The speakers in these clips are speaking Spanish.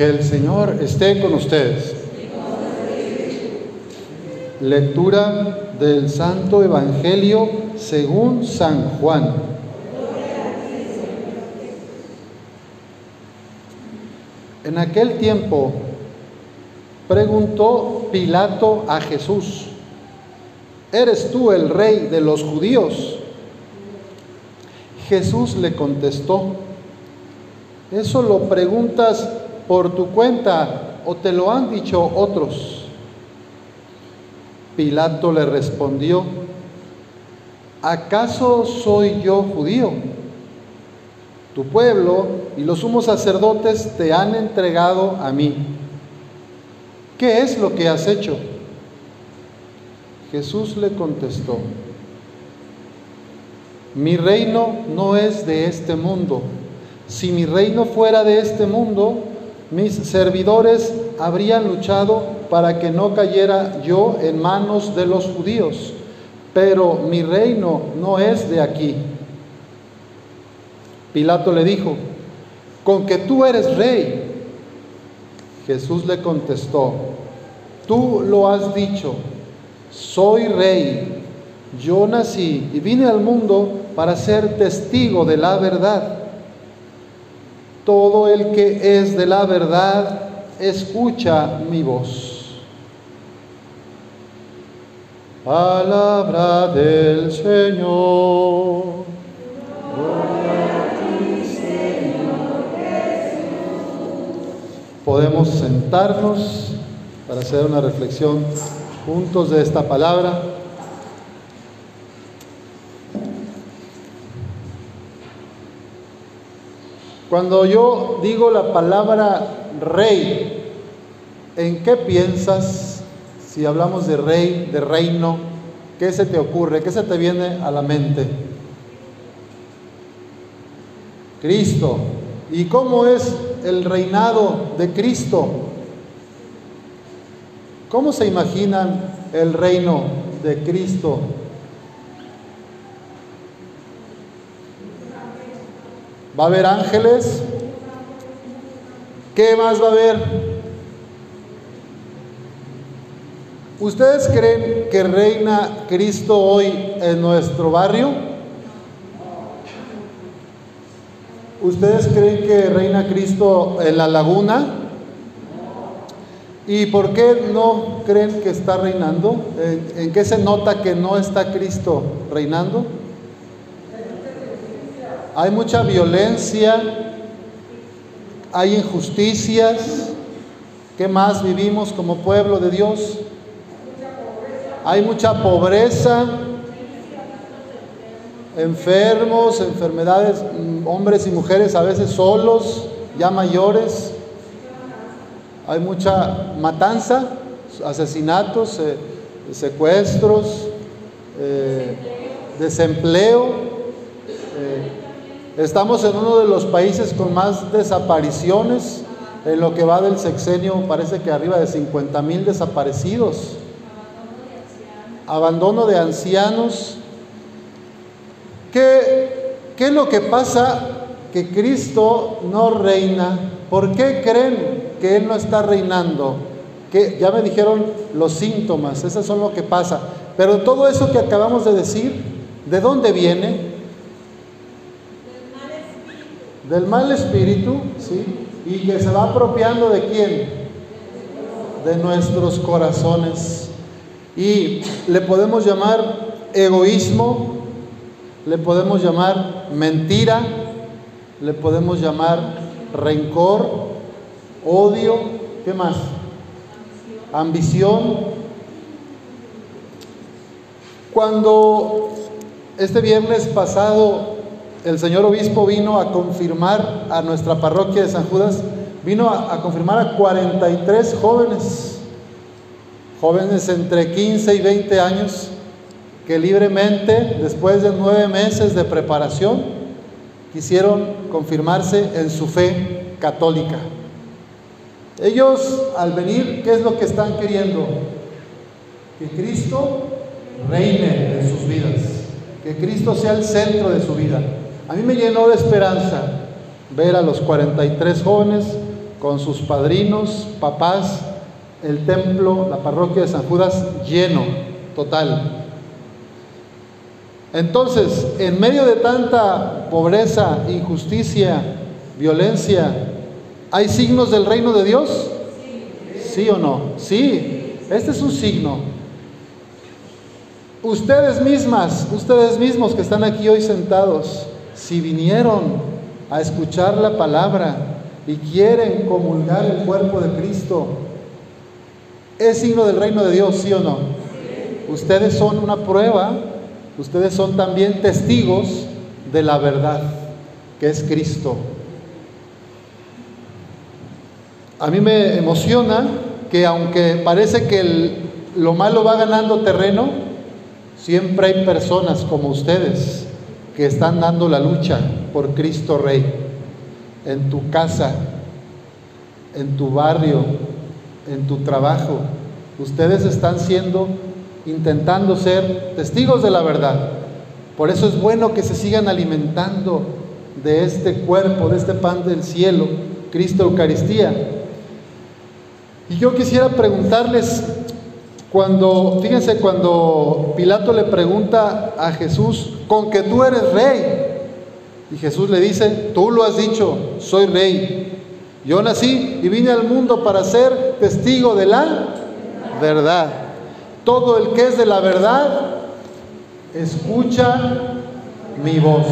Que el Señor esté con ustedes. Lectura del Santo Evangelio según San Juan. En aquel tiempo preguntó Pilato a Jesús, ¿eres tú el rey de los judíos? Jesús le contestó, ¿eso lo preguntas por tu cuenta o te lo han dicho otros? Pilato le respondió, ¿acaso soy yo judío? Tu pueblo y los sumos sacerdotes te han entregado a mí. ¿Qué es lo que has hecho? Jesús le contestó, mi reino no es de este mundo. Si mi reino fuera de este mundo, mis servidores habrían luchado para que no cayera yo en manos de los judíos, pero mi reino no es de aquí. Pilato le dijo, con que tú eres rey. Jesús le contestó, tú lo has dicho, soy rey. Yo nací y vine al mundo para ser testigo de la verdad. Todo el que es de la verdad escucha mi voz. Palabra del Señor. Podemos sentarnos para hacer una reflexión juntos de esta palabra. Cuando yo digo la palabra rey, ¿en qué piensas? Si hablamos de rey, de reino, ¿qué se te ocurre? ¿Qué se te viene a la mente? Cristo. ¿Y cómo es el reinado de Cristo? ¿Cómo se imaginan el reino de Cristo? ¿Va a haber ángeles? ¿Qué más va a haber? ¿Ustedes creen que reina Cristo hoy en nuestro barrio? ¿Ustedes creen que reina Cristo en la laguna? ¿Y por qué no creen que está reinando? ¿En, qué se nota que no está Cristo reinando? Hay mucha violencia, hay injusticias. ¿Qué más vivimos como pueblo de Dios? Hay mucha pobreza, enfermos, enfermedades, hombres y mujeres a veces solos, ya mayores. Hay mucha matanza, asesinatos, eh, secuestros, eh, desempleo. Estamos en uno de los países con más desapariciones. En lo que va del sexenio parece que arriba de 50 mil desaparecidos. Abandono de ancianos. ¿Qué, ¿Qué es lo que pasa? Que Cristo no reina. ¿Por qué creen que Él no está reinando? Que ya me dijeron los síntomas, eso son lo que pasa. Pero todo eso que acabamos de decir, ¿de dónde viene? Del mal espíritu, ¿sí? Y que se va apropiando de quién? De nuestros corazones. Y le podemos llamar egoísmo, le podemos llamar mentira, le podemos llamar rencor, odio, ¿qué más? Ambición. Cuando este viernes pasado el señor obispo vino a confirmar a nuestra parroquia de San Judas, vino a, confirmar a 43 jóvenes, jóvenes entre 15 y 20 años, que libremente, después de nueve meses de preparación, quisieron confirmarse en su fe católica. Ellos al venir, ¿qué es lo que están queriendo? Que Cristo reine en sus vidas, que Cristo sea el centro de su vida. A mí me llenó de esperanza ver a los 43 jóvenes con sus padrinos, papás, el templo, la parroquia de San Judas lleno, total. Entonces, en medio de tanta pobreza, injusticia, violencia, ¿hay signos del reino de Dios? ¿Sí o no? Sí, este es un signo. Ustedes mismas, ustedes mismos que están aquí hoy sentados, si vinieron a escuchar la palabra y quieren comulgar el cuerpo de Cristo, ¿es signo del reino de Dios, sí o no? Ustedes son una prueba ustedes son también testigos de la verdad, que es Cristo. A mí me emociona que aunque parece que lo malo va ganando terreno, siempre hay personas como ustedes que están dando la lucha por Cristo Rey en tu casa, en tu barrio, en tu trabajo. Ustedes están siendo intentando ser testigos de la verdad. Por eso es bueno que se sigan alimentando de este cuerpo, de este pan del cielo, Cristo Eucaristía. Y yo quisiera preguntarles, cuando, fíjense, cuando Pilato le pregunta a Jesús, con que tú eres rey, y Jesús le dice, tú lo has dicho, soy rey. Yo nací y vine al mundo para ser testigo de la verdad. Todo el que es de la verdad, escucha mi voz.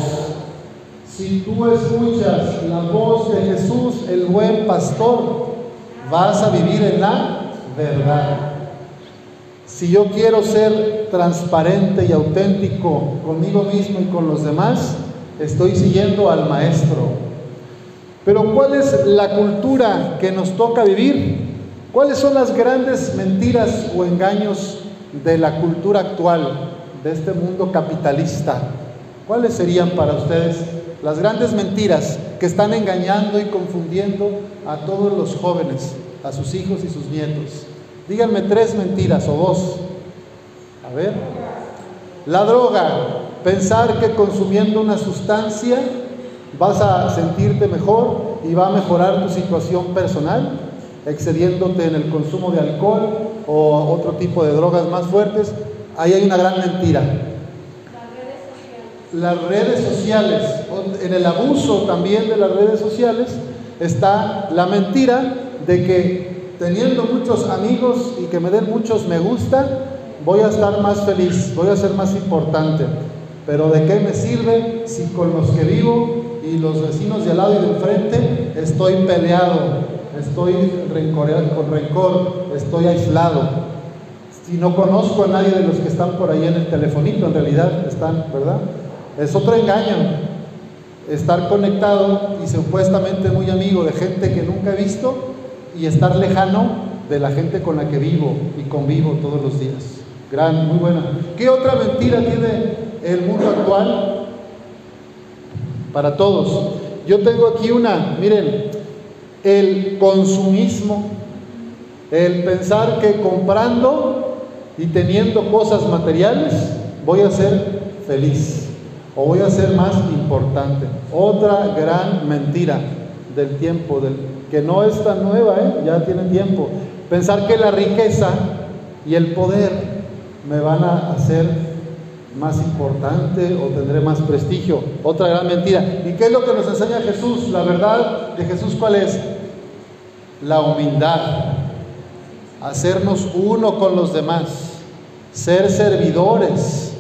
Si tú escuchas la voz de Jesús, el buen pastor, vas a vivir en la verdad. Si yo quiero ser transparente y auténtico conmigo mismo y con los demás, estoy siguiendo al maestro. Pero ¿cuál es la cultura que nos toca vivir? ¿Cuáles son las grandes mentiras o engaños de la cultura actual, de este mundo capitalista? ¿Cuáles serían para ustedes las grandes mentiras que están engañando y confundiendo a todos los jóvenes, a sus hijos y sus nietos? Díganme tres mentiras o dos. A ver. La droga, pensar que consumiendo una sustancia vas a sentirte mejor y va a mejorar tu situación personal excediéndote en el consumo de alcohol o otro tipo de drogas más fuertes, ahí hay una gran mentira. Las redes sociales, en el abuso también de las redes sociales, está la mentira de que teniendo muchos amigos y que me den muchos me gusta, voy a estar más feliz, voy a ser más importante. Pero ¿de qué me sirve si con los que vivo y los vecinos de al lado y de enfrente estoy peleado? estoy con rencor, estoy aislado. Si no conozco a nadie de los que están por ahí en el telefonito, en realidad están, ¿verdad? Es otro engaño. Estar conectado y supuestamente muy amigo de gente que nunca he visto y estar lejano de la gente con la que vivo y convivo todos los días. Gran, muy buena. ¿Qué otra mentira tiene el mundo actual? Para todos. Yo tengo aquí una, miren, el consumismo, el pensar que comprando y teniendo cosas materiales voy a ser feliz o voy a ser más importante. Otra gran mentira del tiempo, del, que no es tan nueva, ¿eh? ya tiene tiempo. Pensar que la riqueza y el poder me van a hacer más importante o tendré más prestigio. Otra gran mentira. ¿Y qué es lo que nos enseña Jesús? La verdad de Jesús, ¿cuál es? La humildad. Hacernos uno con los demás. Ser servidores.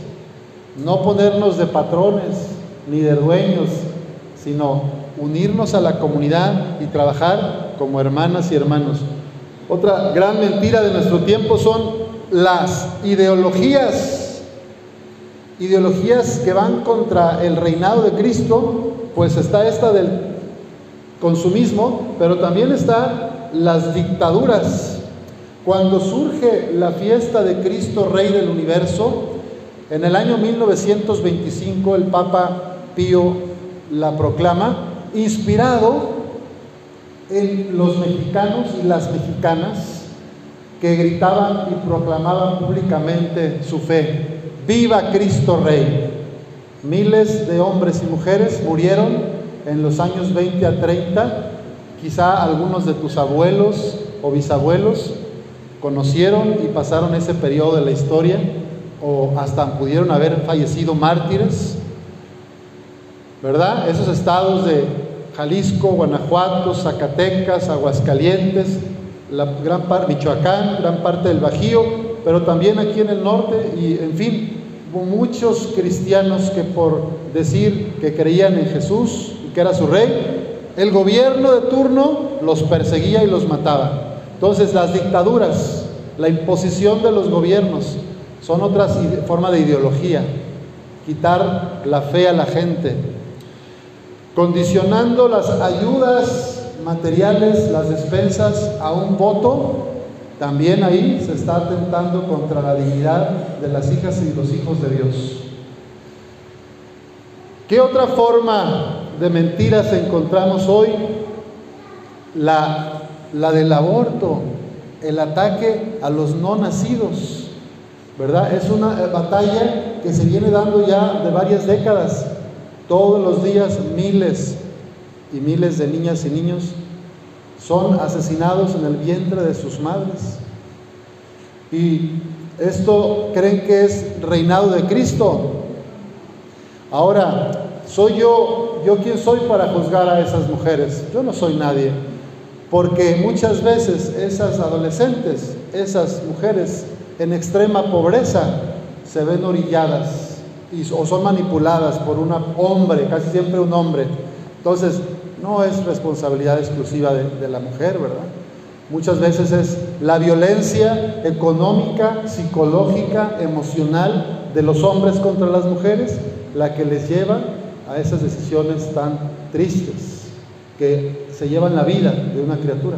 No ponernos de patrones ni de dueños, sino unirnos a la comunidad y trabajar como hermanas y hermanos. Otra gran mentira de nuestro tiempo son las ideologías ideologías que van contra el reinado de Cristo, pues está esta del consumismo, pero también está las dictaduras. Cuando surge la fiesta de Cristo Rey del Universo, en el año 1925 el Papa Pío la proclama, inspirado en los mexicanos y las mexicanas que gritaban y proclamaban públicamente su fe. Viva Cristo Rey. Miles de hombres y mujeres murieron en los años 20 a 30 quizá algunos de tus abuelos o bisabuelos conocieron y pasaron ese periodo de la historia o hasta pudieron haber fallecido mártires, ¿verdad? Esos estados de Jalisco, Guanajuato, Zacatecas, Aguascalientes, la gran parte, Michoacán, gran parte del Bajío, pero también aquí en el norte y en fin, muchos cristianos que por decir que creían en Jesús y que era su rey, el gobierno de turno los perseguía y los mataba. Entonces las dictaduras, la imposición de los gobiernos, son otras formas de ideología, quitar la fe a la gente, condicionando las ayudas materiales, las despensas a un voto, también ahí se está atentando contra la dignidad de las hijas y los hijos de Dios. ¿Qué otra forma de mentiras encontramos hoy? La, la del aborto, el ataque a los no nacidos. ¿verdad? Es una eh, batalla que se viene dando ya de varias décadas. Todos los días miles y miles de niñas y niños son asesinados en el vientre de sus madres. Y esto creen que es reinado de Cristo. Ahora, soy yo, yo quién soy para juzgar a esas mujeres. Yo no soy nadie. Porque muchas veces esas adolescentes, esas mujeres en extrema pobreza se ven orilladas y, o son manipuladas por un hombre, casi siempre un hombre. Entonces, no es responsabilidad exclusiva de, de la mujer, ¿verdad? Muchas veces es la violencia económica, psicológica, emocional de los hombres contra las mujeres la que les lleva a esas decisiones tan tristes que se llevan la vida de una criatura.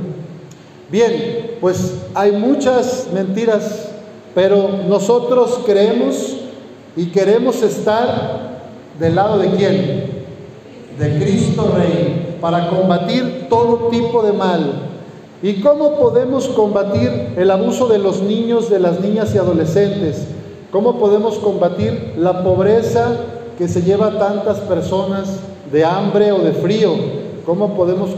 Bien, pues hay muchas mentiras pero nosotros creemos y queremos estar del lado de quién? De Cristo Rey, para combatir todo tipo de mal. ¿Y cómo podemos combatir el abuso de los niños, de las niñas y adolescentes? ¿Cómo podemos combatir la pobreza que se lleva a tantas personas de hambre o de frío? ¿Cómo podemos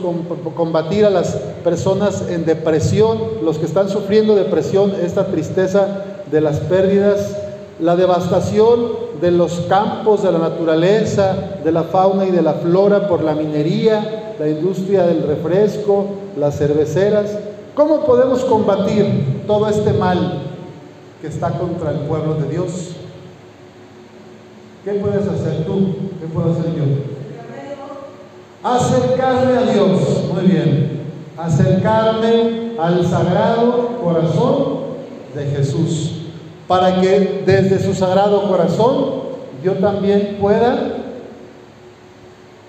combatir a las personas en depresión, los que están sufriendo depresión, esta tristeza de las pérdidas, la devastación de los campos, de la naturaleza, de la fauna y de la flora por la minería, la industria del refresco, las cerveceras. ¿Cómo podemos combatir todo este mal que está contra el pueblo de Dios? ¿Qué puedes hacer tú? ¿Qué puedo hacer yo? Acercarme a Dios. Muy bien. Acercarme al sagrado corazón de Jesús para que desde su sagrado corazón yo también pueda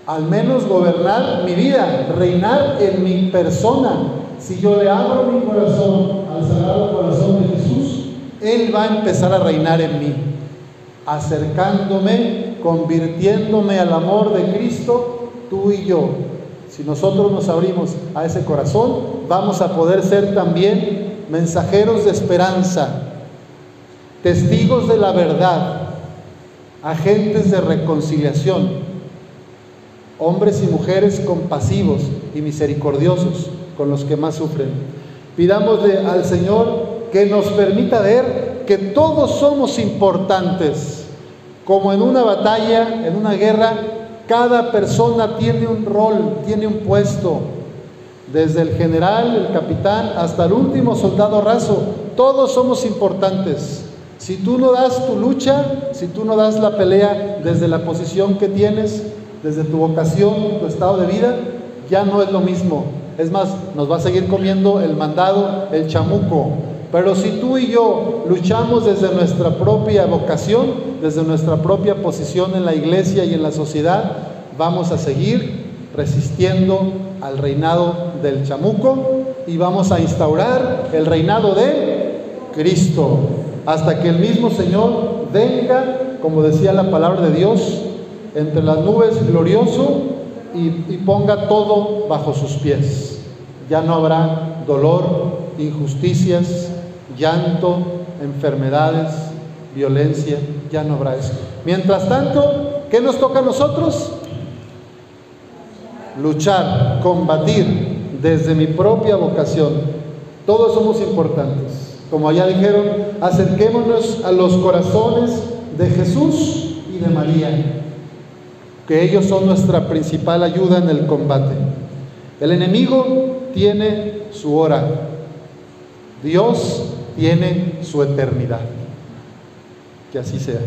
al menos gobernar mi vida, reinar en mi persona. Si yo le abro mi corazón al sagrado corazón de Jesús, Él va a empezar a reinar en mí, acercándome, convirtiéndome al amor de Cristo, tú y yo. Si nosotros nos abrimos a ese corazón, vamos a poder ser también mensajeros de esperanza, testigos de la verdad, agentes de reconciliación, hombres y mujeres compasivos y misericordiosos con los que más sufren. Pidámosle al Señor que nos permita ver que todos somos importantes. Como en una batalla, en una guerra, cada persona tiene un rol, tiene un puesto. Desde el general, el capitán, hasta el último soldado raso, todos somos importantes. Si tú no das tu lucha, si tú no das la pelea desde la posición que tienes, desde tu vocación, tu estado de vida, ya no es lo mismo. Es más, nos va a seguir comiendo el mandado, el chamuco. Pero si tú y yo luchamos desde nuestra propia vocación, desde nuestra propia posición en la iglesia y en la sociedad, vamos a seguir resistiendo al reinado del chamuco y vamos a instaurar el reinado de Cristo hasta que el mismo Señor venga, como decía la palabra de Dios, entre las nubes glorioso y, ponga todo bajo sus pies. Ya no habrá dolor, injusticias, llanto, enfermedades, violencia, ya no habrá eso. Mientras tanto, ¿qué nos toca a nosotros? Luchar, combatir, desde mi propia vocación. Todos somos importantes. Como allá dijeron, acerquémonos a los corazones de Jesús y de María, que ellos son nuestra principal ayuda en el combate. El enemigo tiene su hora, Dios tiene su eternidad. Que así sea.